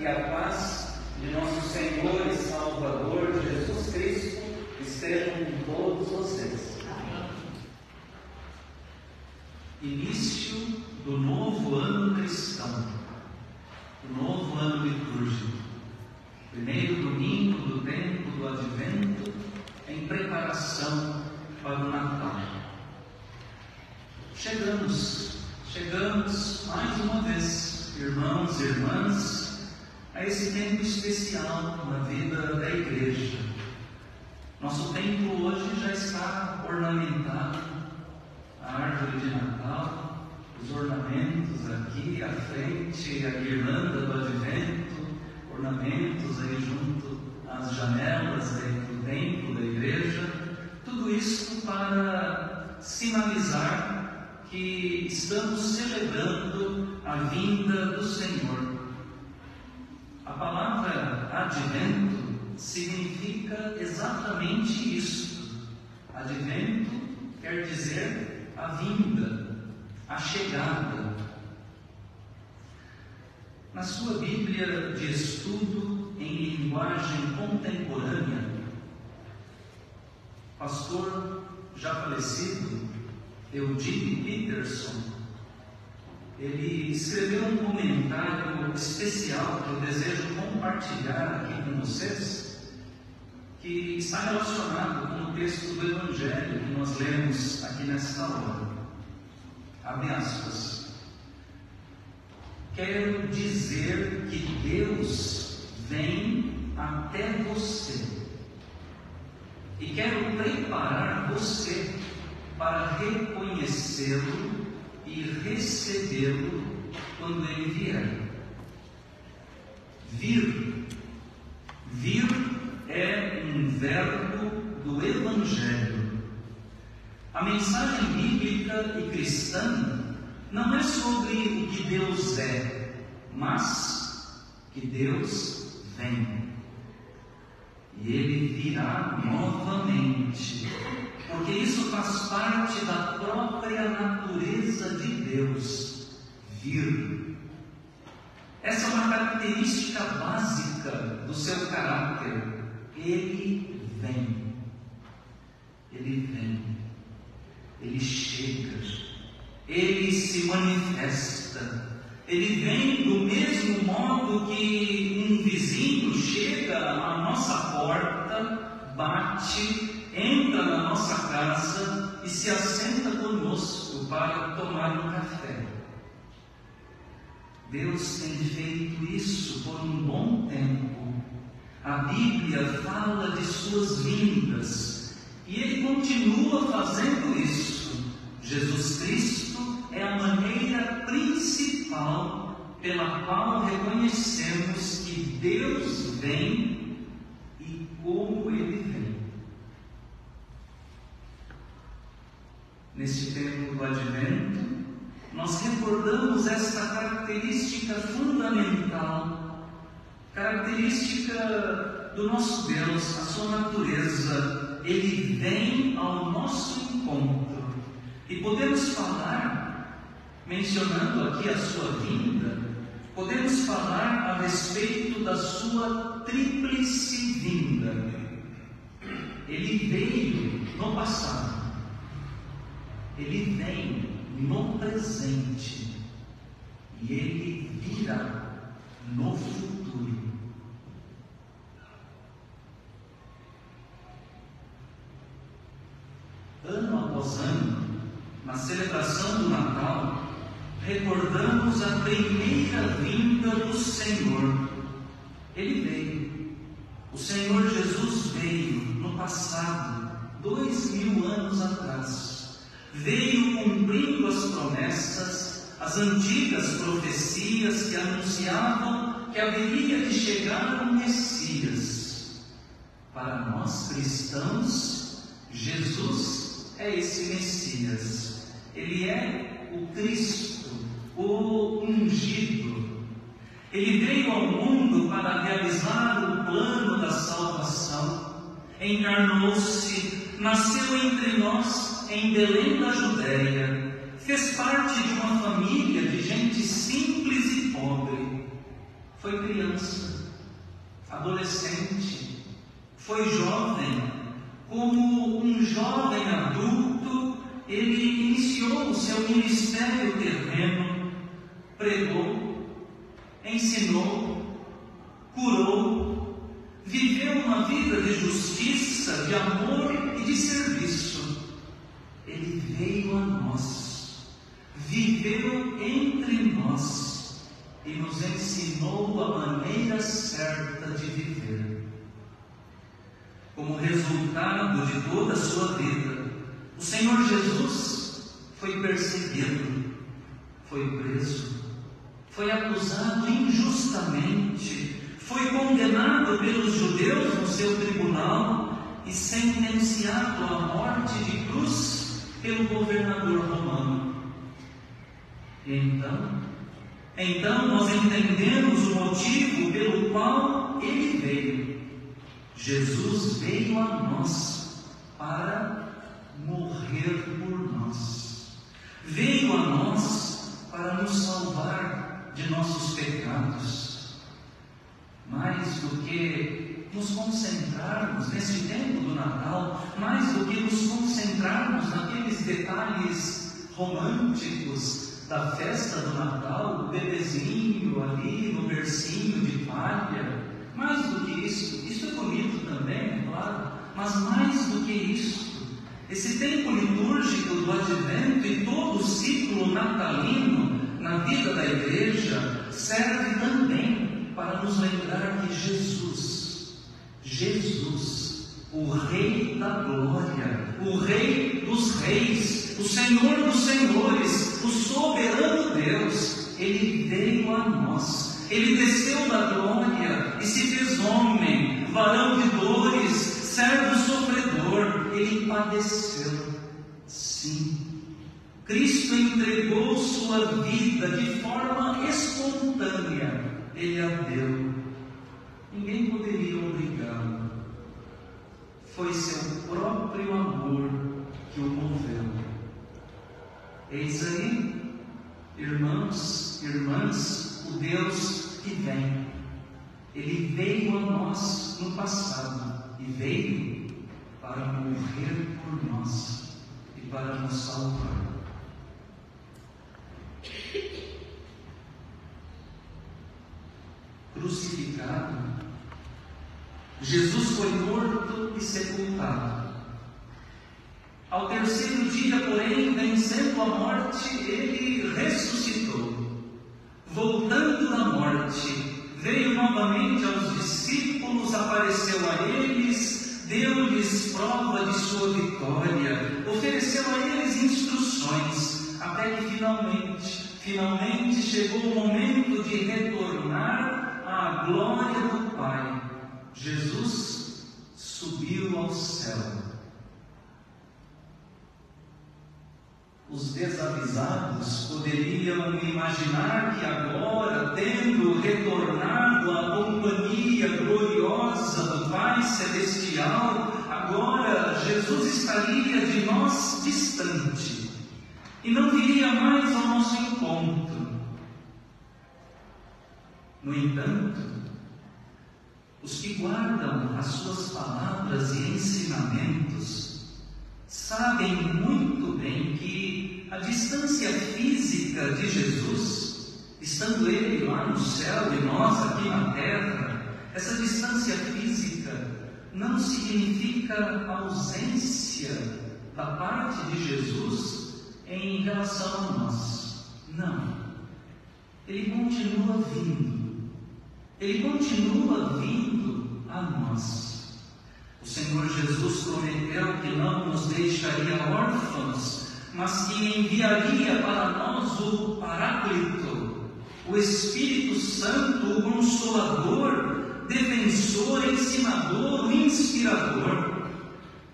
e a paz de nosso Senhor e Salvador Jesus Cristo estejam com todos vocês. Início do novo ano cristão, do novo ano litúrgico, primeiro domingo do tempo do Advento, em preparação para o Natal. Chegamos, chegamos mais uma vez, irmãos e irmãs, a esse tempo especial na vida da igreja. Nosso templo hoje já está ornamentado, a árvore de Natal, os ornamentos aqui à frente, a guirlanda do advento, ornamentos aí junto às janelas do templo da igreja, tudo isso para sinalizar que estamos celebrando a vinda do Senhor. Palavra advento significa exatamente isso. Advento quer dizer a vinda, a chegada. Na sua Bíblia de estudo em linguagem contemporânea, pastor já falecido, Eugene Peterson, ele escreveu um comentário especial que eu desejo compartilhar aqui com vocês, que está relacionado com o texto do Evangelho que nós lemos aqui nesta hora. Abre aspas. Quero dizer que Deus vem até você e quero preparar você para reconhecê-lo e recebê-lo quando ele vier. Vir. Vir é um verbo do Evangelho. A mensagem bíblica e cristã não é sobre o que Deus é, mas que Deus vem. E ele virá novamente porque isso faz parte da própria natureza de Deus, vir. Essa é uma característica básica do seu caráter. Ele vem. Ele vem. Ele chega. Ele se manifesta. Ele vem do mesmo modo que um vizinho chega à nossa porta, bate entra na nossa casa e se assenta conosco para tomar um café. Deus tem feito isso por um bom tempo. A Bíblia fala de suas vindas e Ele continua fazendo isso. Jesus Cristo é a maneira principal pela qual reconhecemos que Deus vem e como Ele vem. Neste tempo do advento, nós recordamos esta característica fundamental, característica do nosso Deus, a sua natureza. Ele vem ao nosso encontro. E podemos falar, mencionando aqui a sua vinda, podemos falar a respeito da sua tríplice vinda. Ele veio no passado ele vem no presente e ele virá no futuro. Ano após ano, na celebração do Natal, a primeira vinda do Senhor. Ele veio. O Senhor Jesus veio no passado, dois mil anos atrás veio cumprindo as promessas, as antigas profecias que anunciavam que haveria de chegar um Messias. Para nós cristãos, Jesus é esse Messias. Ele é o Cristo, o ungido. Ele veio ao mundo para realizar o plano da salvação, encarnou-se, nasceu entre nós em Belém da Judéia, fez parte de uma família de gente simples e pobre. foi criança, adolescente, foi jovem, como um jovem adulto, ele iniciou o seu ministério terreno, pregou, ensinou, curou, viveu uma vida de justiça, de amor e de serviço. Ele veio a nós, viveu entre nós e nos ensinou a maneira certa de viver. Como resultado de toda a sua vida, o Senhor Jesus foi perseguido, foi preso, foi acusado injustamente, foi condenado pelos judeus no seu tribunal e sentenciado à morte de cruz pelo governador romano. E então, então nós entendemos o motivo pelo qual ele veio. Jesus veio a nós para morrer por nós. Veio a nós para nos salvar de nossos pecados. Mais do que nos concentrarmos nesse tempo do Natal, mais do que nos concentrarmos naqueles detalhes românticos da festa do Natal, o bebezinho ali no bercinho de palha, mais do que isso, isso é bonito também, é claro, mas mais do que isso, esse tempo litúrgico do advento e todo o ciclo natalino na vida da igreja serve também para nos lembrar que Jesus, Jesus, o Rei da Glória, o Rei dos Reis, o Senhor dos Senhores, o soberano Deus, ele veio a nós, ele desceu da glória e se fez homem, varão de dores, servo sofredor, ele padeceu. Sim, Cristo entregou sua vida de forma espontânea, ele a deu. Ninguém poderia obrigá-lo. Foi seu próprio amor que o moveu. Eis aí, irmãos, irmãs, o Deus que vem. Ele veio a nós no passado e veio para morrer por nós e para nos salvar. Crucificado, Jesus foi morto e sepultado. Ao terceiro dia, porém, vencendo a morte, ele ressuscitou. Voltando da morte, veio novamente aos discípulos, apareceu a eles, deu-lhes prova de sua vitória, ofereceu a eles instruções, até que finalmente, finalmente chegou o momento de retornar à glória do Pai. Jesus subiu ao céu. Os desavisados poderiam imaginar que agora, tendo retornado à companhia gloriosa do Pai Celestial, agora Jesus estaria de nós distante e não viria mais ao nosso encontro. No entanto, os que guardam as suas palavras e ensinamentos sabem muito bem que a distância física de Jesus, estando ele lá no céu e nós aqui na terra, essa distância física não significa ausência da parte de Jesus em relação a nós. Não. Ele continua vindo. Ele continua vindo a nós. O Senhor Jesus prometeu que não nos deixaria órfãos, mas que enviaria para nós o Paráclito, o Espírito Santo, o Consolador, defensor, ensinador, inspirador.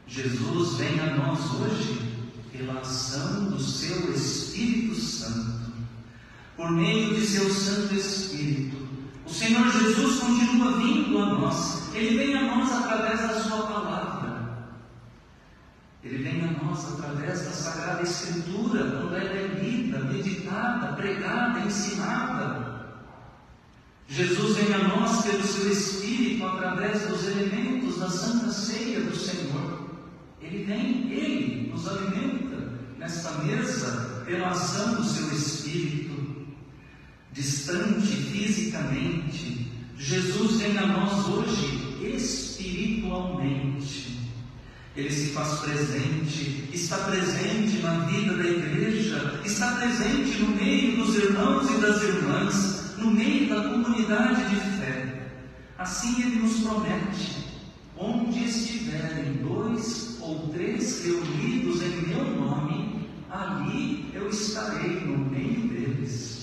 Jesus vem a nós hoje pela ação do seu Espírito Santo, por meio de seu Santo Espírito. O Senhor Jesus continua vindo a nós ele vem a nós através da Sua palavra. Ele vem a nós através da Sagrada Escritura, quando ela é lida, meditada, pregada, ensinada. Jesus vem a nós pelo seu Espírito através dos elementos da Santa Ceia do Senhor. Ele vem, Ele nos alimenta nesta mesa pela ação do seu Espírito. Distante fisicamente, Jesus vem a nós hoje espiritualmente. Ele se faz presente, está presente na vida da igreja, está presente no meio dos irmãos e das irmãs, no meio da comunidade de fé. Assim ele nos promete: onde estiverem dois ou três reunidos em meu nome, ali eu estarei no meio deles.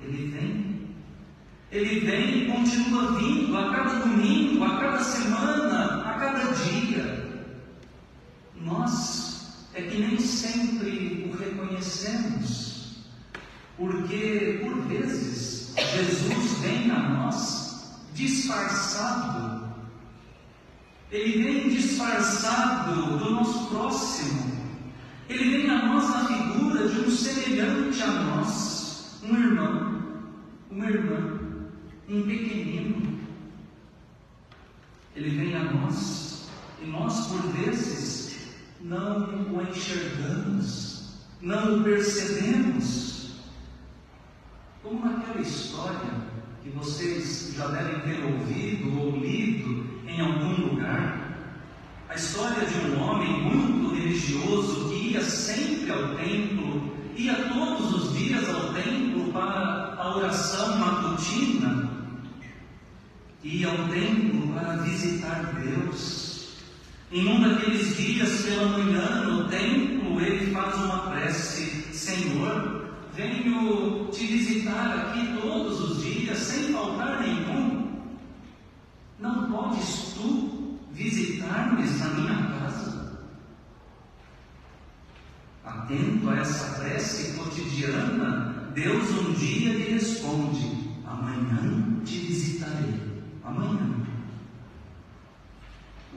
Ele vem ele vem e continua vindo a cada domingo, a cada semana, a cada dia. Nós é que nem sempre o reconhecemos, porque por vezes Jesus vem a nós disfarçado. Ele vem disfarçado do nosso próximo. Ele vem a nós na figura de um semelhante a nós, um irmão, uma irmã, um pequenino. Ele vem a nós e nós, por vezes, não o enxergamos, não o percebemos. Como naquela história que vocês já devem ter ouvido ou lido em algum lugar, a história de um homem muito religioso que ia sempre ao templo, ia todos os dias ao templo para a oração matutina, ia ao templo para visitar Deus. Em um daqueles dias pela manhã, no templo, ele faz uma prece: Senhor, venho te visitar aqui todos os dias, sem faltar nenhum. Não podes tu visitar-me na minha casa? Atento a essa prece cotidiana, Deus um dia lhe responde: Amanhã te visitarei. Amanhã.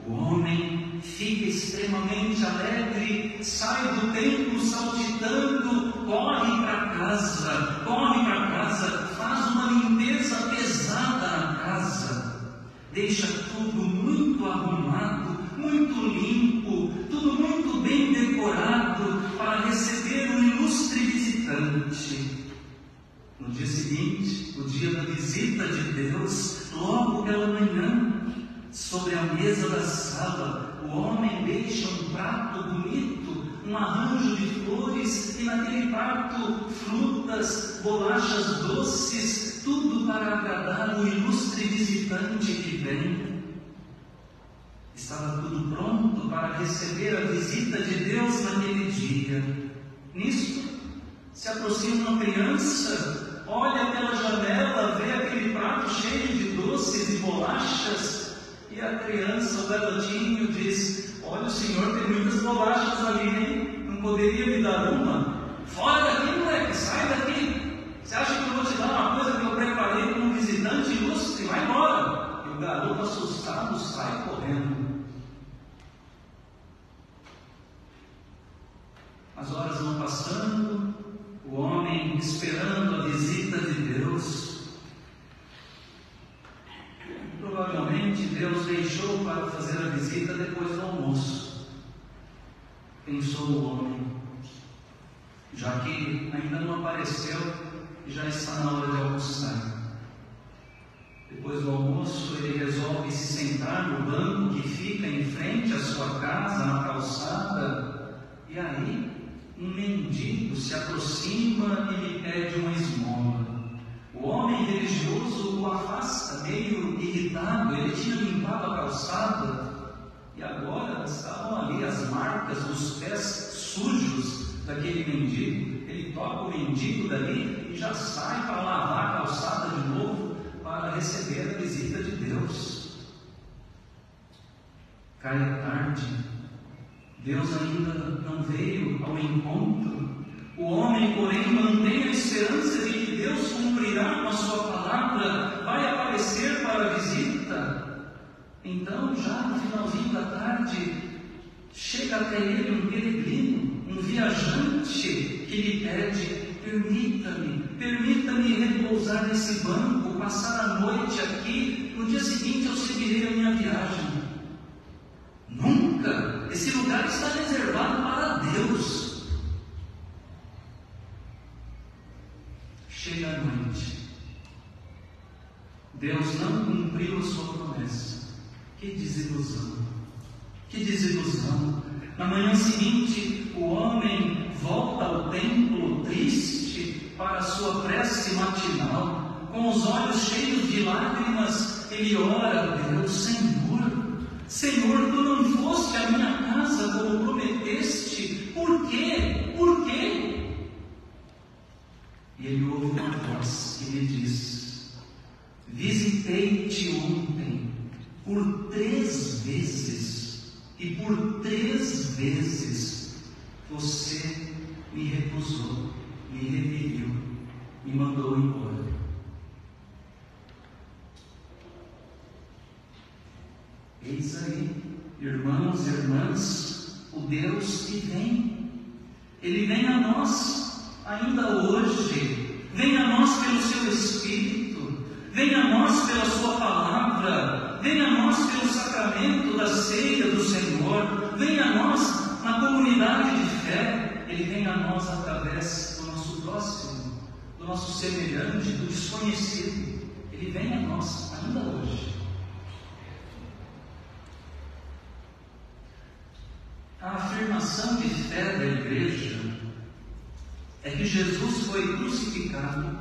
O homem fica extremamente alegre, sai do templo saltitando, corre para casa, corre para casa, faz uma limpeza pesada na casa, deixa tudo muito arrumado, muito limpo, tudo muito bem decorado para receber um ilustre visitante. No dia seguinte, o dia da visita de Deus, logo pela manhã, Sobre a mesa da sala, o homem deixa um prato bonito, um arranjo de flores, e naquele prato, frutas, bolachas doces, tudo para agradar o ilustre visitante que vem. Estava tudo pronto para receber a visita de Deus naquele dia. Nisto, se aproxima uma criança, olha pela janela, vê aquele prato cheio de doces e bolachas e a criança, o garotinho, diz: Olha, o senhor tem muitas bolachas ali, hein? Não poderia me dar uma? Fora daqui, moleque, sai daqui. Você acha que eu vou te dar uma coisa que eu preparei para um visitante ilustre? Vai embora. E o garoto, assustado, sai correndo. As horas vão passando, o homem esperando a visita de Deus. Provavelmente Deus deixou para fazer a visita depois do almoço. Pensou o homem, já que ainda não apareceu e já está na hora de almoçar. Depois do almoço, ele resolve se sentar no banco que fica em frente à sua casa, na calçada, e aí um mendigo se aproxima e lhe pede uma esmola. O homem religioso o afasta, meio irritado, ele tinha limpado a calçada e agora estavam ali as marcas dos pés sujos daquele mendigo. Ele toca o mendigo dali e já sai para lavar a calçada de novo para receber a visita de Deus. Cai a tarde, Deus ainda não veio ao encontro. O homem, porém, mantém a esperança de que Deus cumprirá com a sua palavra, vai aparecer para a visita. Então, já no finalzinho da tarde, chega até ele um peregrino, um viajante, que lhe pede: permita-me, permita-me repousar nesse banco passar a noite aqui, no dia seguinte eu seguirei a minha viagem. Nunca! Esse lugar está reservado para Deus. Chega a noite. Deus não cumpriu a sua promessa. Que desilusão! Que desilusão! Na manhã seguinte, o homem volta ao templo triste para a sua prece matinal, com os olhos cheios de lágrimas, ele ora a Deus, Senhor, Senhor, tu não foste à minha casa como prometeste, por quê? Por quê? E ele ouve uma voz que lhe diz: Visitei-te ontem por três vezes e por três vezes você me recusou, me repeliu, me mandou embora. Eis aí, irmãos e irmãs, o Deus que vem. Ele vem a nós ainda hoje. Vem a nós pelo seu Espírito. Vem a nós pela sua palavra venha a nós pelo sacramento da ceia do Senhor, venha a nós na comunidade de fé, Ele vem a nós através do nosso próximo, do nosso semelhante, do desconhecido. Ele vem a nós ainda hoje. A afirmação de fé da igreja é que Jesus foi crucificado,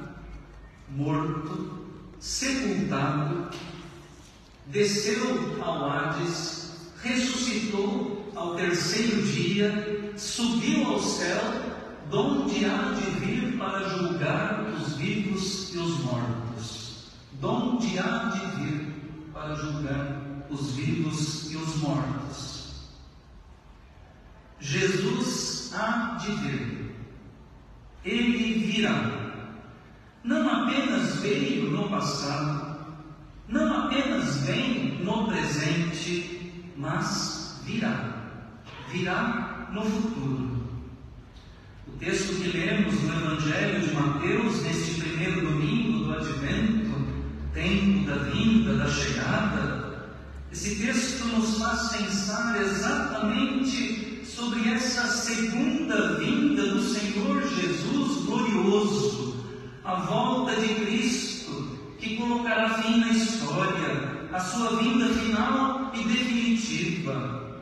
morto, sepultado desceu ao Hades, ressuscitou ao terceiro dia, subiu ao céu, donde há de vir para julgar os vivos e os mortos. Donde há de vir para julgar os vivos e os mortos. Jesus há de vir. Ele virá. Não apenas veio no passado, não apenas vem no presente, mas virá. Virá no futuro. O texto que lemos no Evangelho de Mateus, neste primeiro domingo do Advento, tempo da vinda, da chegada, esse texto nos faz pensar exatamente sobre essa segunda vinda do Senhor Jesus glorioso, a volta de Cristo que colocará fim na história, a sua vinda final e definitiva.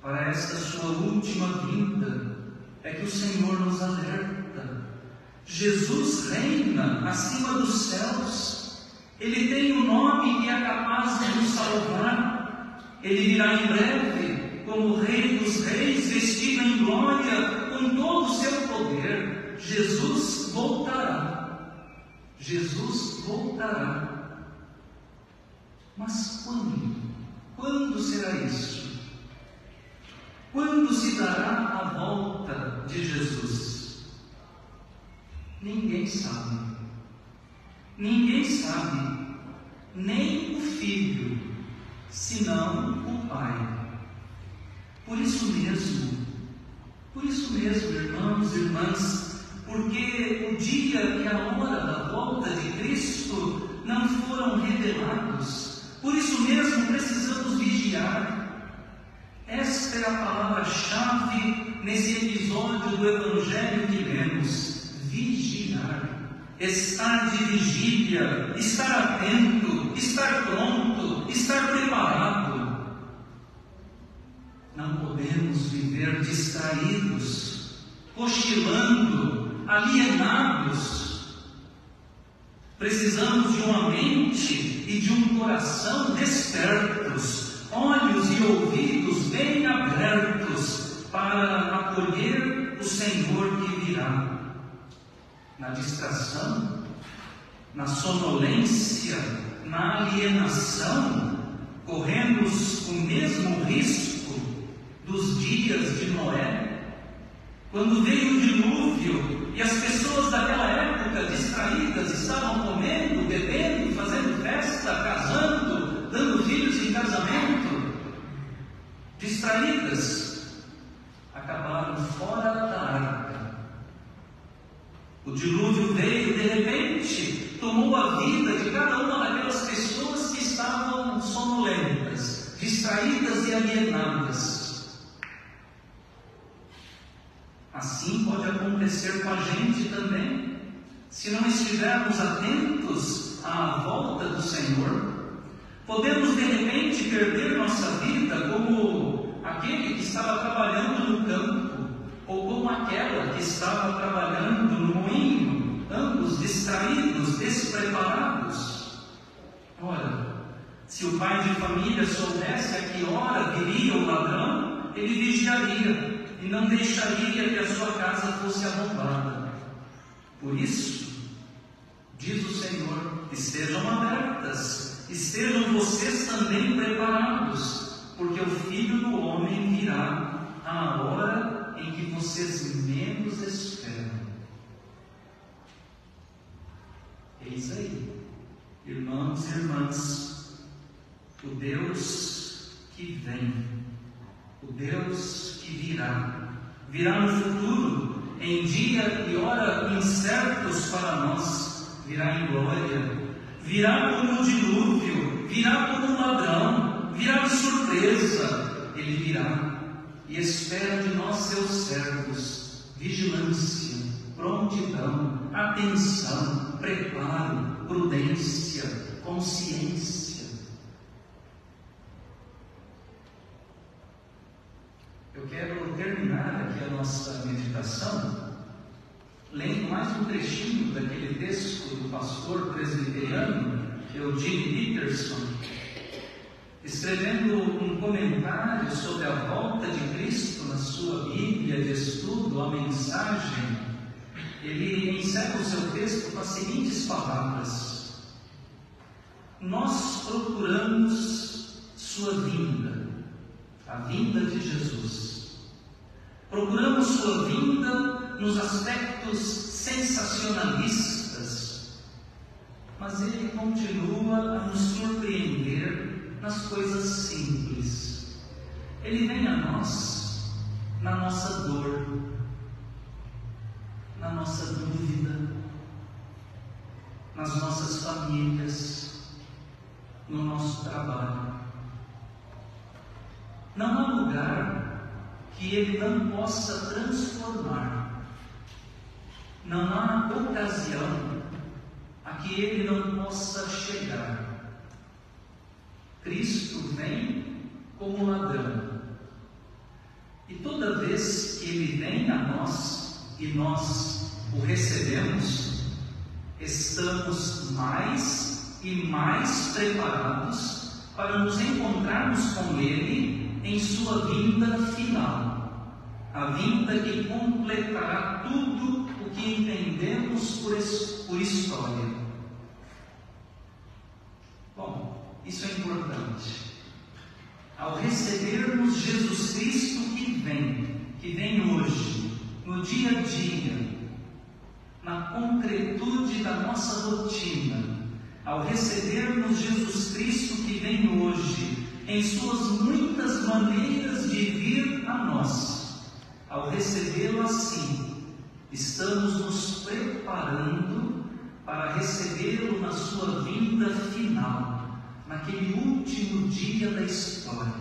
Para esta sua última vinda, é que o Senhor nos alerta. Jesus reina acima dos céus. Ele tem o um nome que é capaz de nos salvar. Ele virá em breve como Rei dos Reis, vestido em glória, com todo o seu poder. Jesus voltará. Jesus voltará. Mas quando? Quando será isso? Quando se dará a volta de Jesus? Ninguém sabe. Ninguém sabe, nem o filho, senão o pai. Por isso mesmo, por isso mesmo, irmãos e irmãs, porque o dia e a hora da volta de Cristo não foram revelados. Por isso mesmo precisamos vigiar. Esta é a palavra-chave nesse episódio do Evangelho que lemos: vigiar. Estar de vigília, estar atento, estar pronto, estar preparado. Não podemos viver distraídos, cochilando, alienados. Precisamos de uma mente e de um coração despertos, olhos e ouvidos bem abertos para acolher o Senhor que virá. Na distração, na sonolência, na alienação, corremos o mesmo risco dos dias de Noé, quando veio o dilúvio e as pessoas daquela época, distraídas, estavam comendo, bebendo, fazendo festa, casando, dando filhos em casamento. Distraídas, acabaram fora da arca. O dilúvio veio de repente, tomou a vida de cada uma daquelas pessoas que estavam sonolentas, distraídas e alienadas. Assim pode acontecer com a gente também, se não estivermos atentos à volta do Senhor. Repente perder nossa vida como aquele que estava trabalhando no campo, ou como aquela que estava trabalhando no moinho, ambos distraídos, despreparados. Ora, se o pai de família soubesse a que hora viria o ladrão, ele vigiaria e não deixaria que a sua casa fosse arrombada. Por isso, diz o Senhor, estejam abertas estejam vocês também preparados, porque o Filho do Homem virá à hora em que vocês menos esperam. Eis aí, irmãos e irmãs, o Deus que vem, o Deus que virá, virá no futuro, em dia e hora incertos para nós, virá em glória virá como um dilúvio, virá como um ladrão, virá de surpresa. Ele virá e espera de nós, seus servos, vigilância, prontidão, atenção, preparo, prudência, consciência. Eu quero terminar aqui a nossa meditação lendo mais um trechinho daquele texto do pastor presbiteriano Eugene Peterson, escrevendo um comentário sobre a volta de Cristo na sua Bíblia de estudo, a mensagem, ele encerra o seu texto com as seguintes palavras: Nós procuramos sua vinda, a vinda de Jesus. Procuramos sua vinda nos aspectos sensacionalistas, mas ele continua a nos surpreender nas coisas simples. Ele vem a nós na nossa dor, na nossa dúvida, nas nossas famílias, no nosso trabalho. Não há lugar que ele não possa transformar não há ocasião a que ele não possa chegar. Cristo vem como ladrão. E toda vez que ele vem a nós e nós o recebemos, estamos mais e mais preparados para nos encontrarmos com ele em sua vinda final. A vinda que completará tudo que entendemos por, por história. Bom, isso é importante. Ao recebermos Jesus Cristo que vem, que vem hoje, no dia a dia, na concretude da nossa rotina, ao recebermos Jesus Cristo que vem hoje, em suas muitas maneiras de vir a nós, ao recebê-lo assim, Estamos nos preparando para recebê-lo na sua vinda final, naquele último dia da história.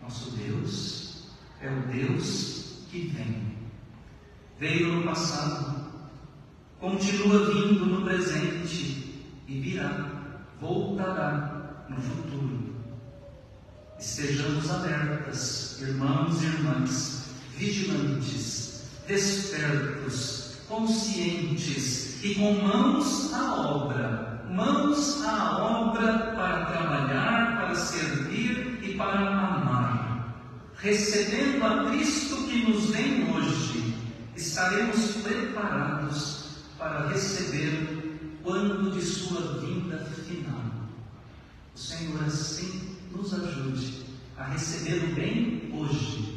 Nosso Deus é o Deus que vem. Veio no passado, continua vindo no presente e virá, voltará no futuro. Estejamos alertas, irmãos e irmãs, vigilantes despertos, conscientes e com mãos à obra, mãos à obra para trabalhar, para servir e para amar. Recebendo a Cristo que nos vem hoje, estaremos preparados para receber quando de sua vinda final. O Senhor assim nos ajude a receber o bem hoje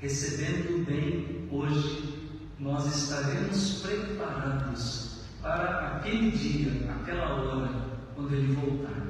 recebendo o bem hoje, nós estaremos preparados para aquele dia, aquela hora, quando Ele voltar.